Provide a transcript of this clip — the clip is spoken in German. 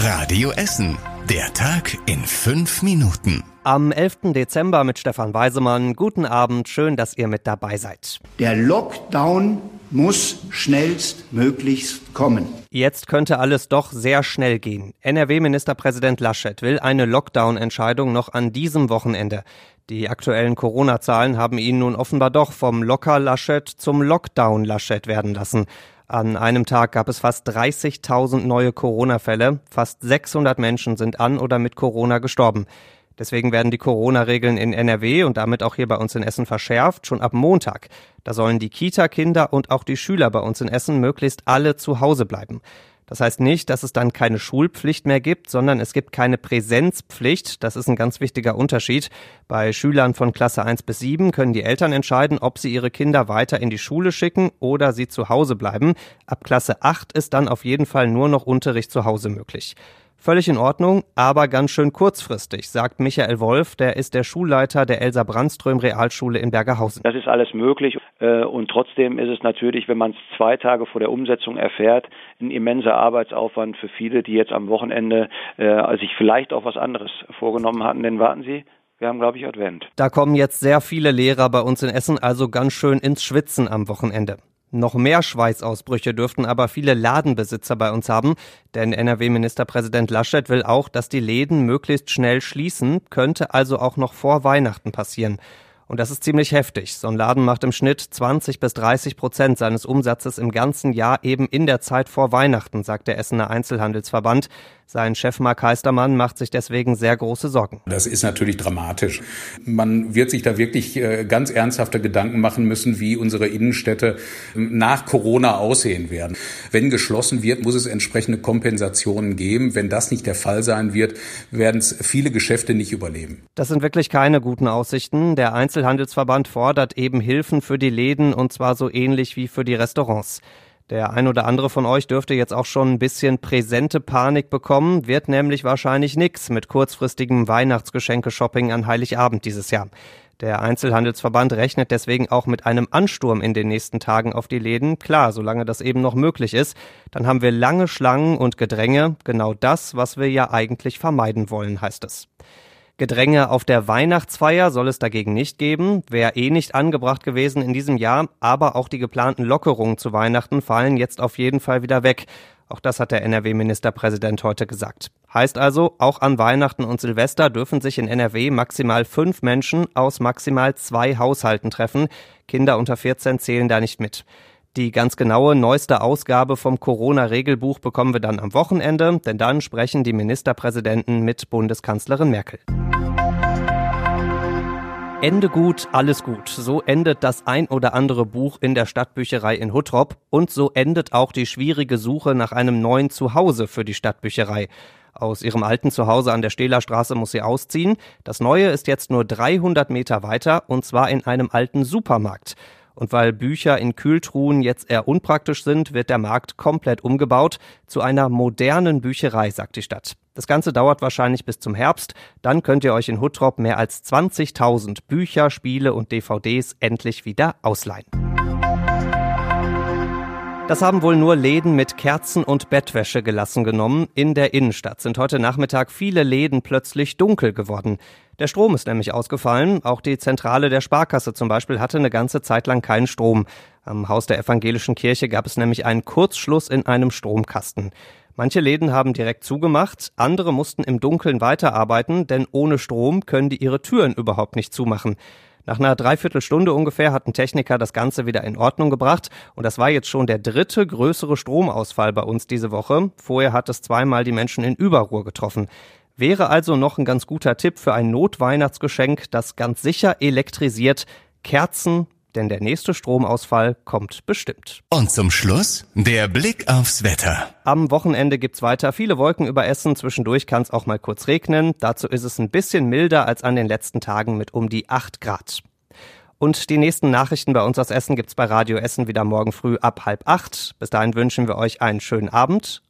Radio Essen. Der Tag in fünf Minuten. Am 11. Dezember mit Stefan Weisemann. Guten Abend, schön, dass ihr mit dabei seid. Der Lockdown muss schnellstmöglichst kommen. Jetzt könnte alles doch sehr schnell gehen. NRW-Ministerpräsident Laschet will eine Lockdown-Entscheidung noch an diesem Wochenende. Die aktuellen Corona-Zahlen haben ihn nun offenbar doch vom Locker-Laschet zum Lockdown-Laschet werden lassen. An einem Tag gab es fast 30.000 neue Corona-Fälle. Fast 600 Menschen sind an oder mit Corona gestorben. Deswegen werden die Corona-Regeln in NRW und damit auch hier bei uns in Essen verschärft, schon ab Montag. Da sollen die Kita-Kinder und auch die Schüler bei uns in Essen möglichst alle zu Hause bleiben. Das heißt nicht, dass es dann keine Schulpflicht mehr gibt, sondern es gibt keine Präsenzpflicht. Das ist ein ganz wichtiger Unterschied. Bei Schülern von Klasse 1 bis 7 können die Eltern entscheiden, ob sie ihre Kinder weiter in die Schule schicken oder sie zu Hause bleiben. Ab Klasse 8 ist dann auf jeden Fall nur noch Unterricht zu Hause möglich. Völlig in Ordnung, aber ganz schön kurzfristig, sagt Michael Wolf, der ist der Schulleiter der Elsa Brandström Realschule in Bergerhausen. Das ist alles möglich äh, und trotzdem ist es natürlich, wenn man es zwei Tage vor der Umsetzung erfährt, ein immenser Arbeitsaufwand für viele, die jetzt am Wochenende äh, sich vielleicht auch was anderes vorgenommen hatten. Denn warten Sie, wir haben, glaube ich, Advent. Da kommen jetzt sehr viele Lehrer bei uns in Essen also ganz schön ins Schwitzen am Wochenende. Noch mehr Schweißausbrüche dürften aber viele Ladenbesitzer bei uns haben, denn NRW-Ministerpräsident Laschet will auch, dass die Läden möglichst schnell schließen, könnte also auch noch vor Weihnachten passieren. Und das ist ziemlich heftig. So ein Laden macht im Schnitt 20 bis 30 Prozent seines Umsatzes im ganzen Jahr eben in der Zeit vor Weihnachten, sagt der Essener Einzelhandelsverband. Sein Chef Mark Heistermann macht sich deswegen sehr große Sorgen. Das ist natürlich dramatisch. Man wird sich da wirklich äh, ganz ernsthafte Gedanken machen müssen, wie unsere Innenstädte nach Corona aussehen werden. Wenn geschlossen wird, muss es entsprechende Kompensationen geben. Wenn das nicht der Fall sein wird, werden es viele Geschäfte nicht überleben. Das sind wirklich keine guten Aussichten. Der Einzelhandelsverband fordert eben Hilfen für die Läden und zwar so ähnlich wie für die Restaurants. Der ein oder andere von euch dürfte jetzt auch schon ein bisschen präsente Panik bekommen, wird nämlich wahrscheinlich nix mit kurzfristigem Weihnachtsgeschenke-Shopping an Heiligabend dieses Jahr. Der Einzelhandelsverband rechnet deswegen auch mit einem Ansturm in den nächsten Tagen auf die Läden. Klar, solange das eben noch möglich ist, dann haben wir lange Schlangen und Gedränge, genau das, was wir ja eigentlich vermeiden wollen, heißt es. Gedränge auf der Weihnachtsfeier soll es dagegen nicht geben, wäre eh nicht angebracht gewesen in diesem Jahr, aber auch die geplanten Lockerungen zu Weihnachten fallen jetzt auf jeden Fall wieder weg. Auch das hat der NRW-Ministerpräsident heute gesagt. Heißt also, auch an Weihnachten und Silvester dürfen sich in NRW maximal fünf Menschen aus maximal zwei Haushalten treffen. Kinder unter 14 zählen da nicht mit. Die ganz genaue neueste Ausgabe vom Corona-Regelbuch bekommen wir dann am Wochenende, denn dann sprechen die Ministerpräsidenten mit Bundeskanzlerin Merkel. Ende gut, alles gut. So endet das ein oder andere Buch in der Stadtbücherei in Huttrop und so endet auch die schwierige Suche nach einem neuen Zuhause für die Stadtbücherei. Aus ihrem alten Zuhause an der Stehlerstraße muss sie ausziehen. Das neue ist jetzt nur 300 Meter weiter und zwar in einem alten Supermarkt. Und weil Bücher in Kühltruhen jetzt eher unpraktisch sind, wird der Markt komplett umgebaut zu einer modernen Bücherei, sagt die Stadt. Das Ganze dauert wahrscheinlich bis zum Herbst. Dann könnt ihr euch in Huttrop mehr als 20.000 Bücher, Spiele und DVDs endlich wieder ausleihen. Das haben wohl nur Läden mit Kerzen und Bettwäsche gelassen genommen. In der Innenstadt sind heute Nachmittag viele Läden plötzlich dunkel geworden. Der Strom ist nämlich ausgefallen. Auch die Zentrale der Sparkasse zum Beispiel hatte eine ganze Zeit lang keinen Strom. Am Haus der evangelischen Kirche gab es nämlich einen Kurzschluss in einem Stromkasten. Manche Läden haben direkt zugemacht, andere mussten im Dunkeln weiterarbeiten, denn ohne Strom können die ihre Türen überhaupt nicht zumachen. Nach einer Dreiviertelstunde ungefähr hat ein Techniker das Ganze wieder in Ordnung gebracht und das war jetzt schon der dritte größere Stromausfall bei uns diese Woche. Vorher hat es zweimal die Menschen in Überruhr getroffen. Wäre also noch ein ganz guter Tipp für ein Notweihnachtsgeschenk, das ganz sicher elektrisiert. Kerzen, denn der nächste Stromausfall kommt bestimmt. Und zum Schluss der Blick aufs Wetter. Am Wochenende gibt's weiter viele Wolken über Essen. Zwischendurch kann es auch mal kurz regnen. Dazu ist es ein bisschen milder als an den letzten Tagen mit um die 8 Grad. Und die nächsten Nachrichten bei uns aus Essen gibt's bei Radio Essen wieder morgen früh ab halb acht. Bis dahin wünschen wir euch einen schönen Abend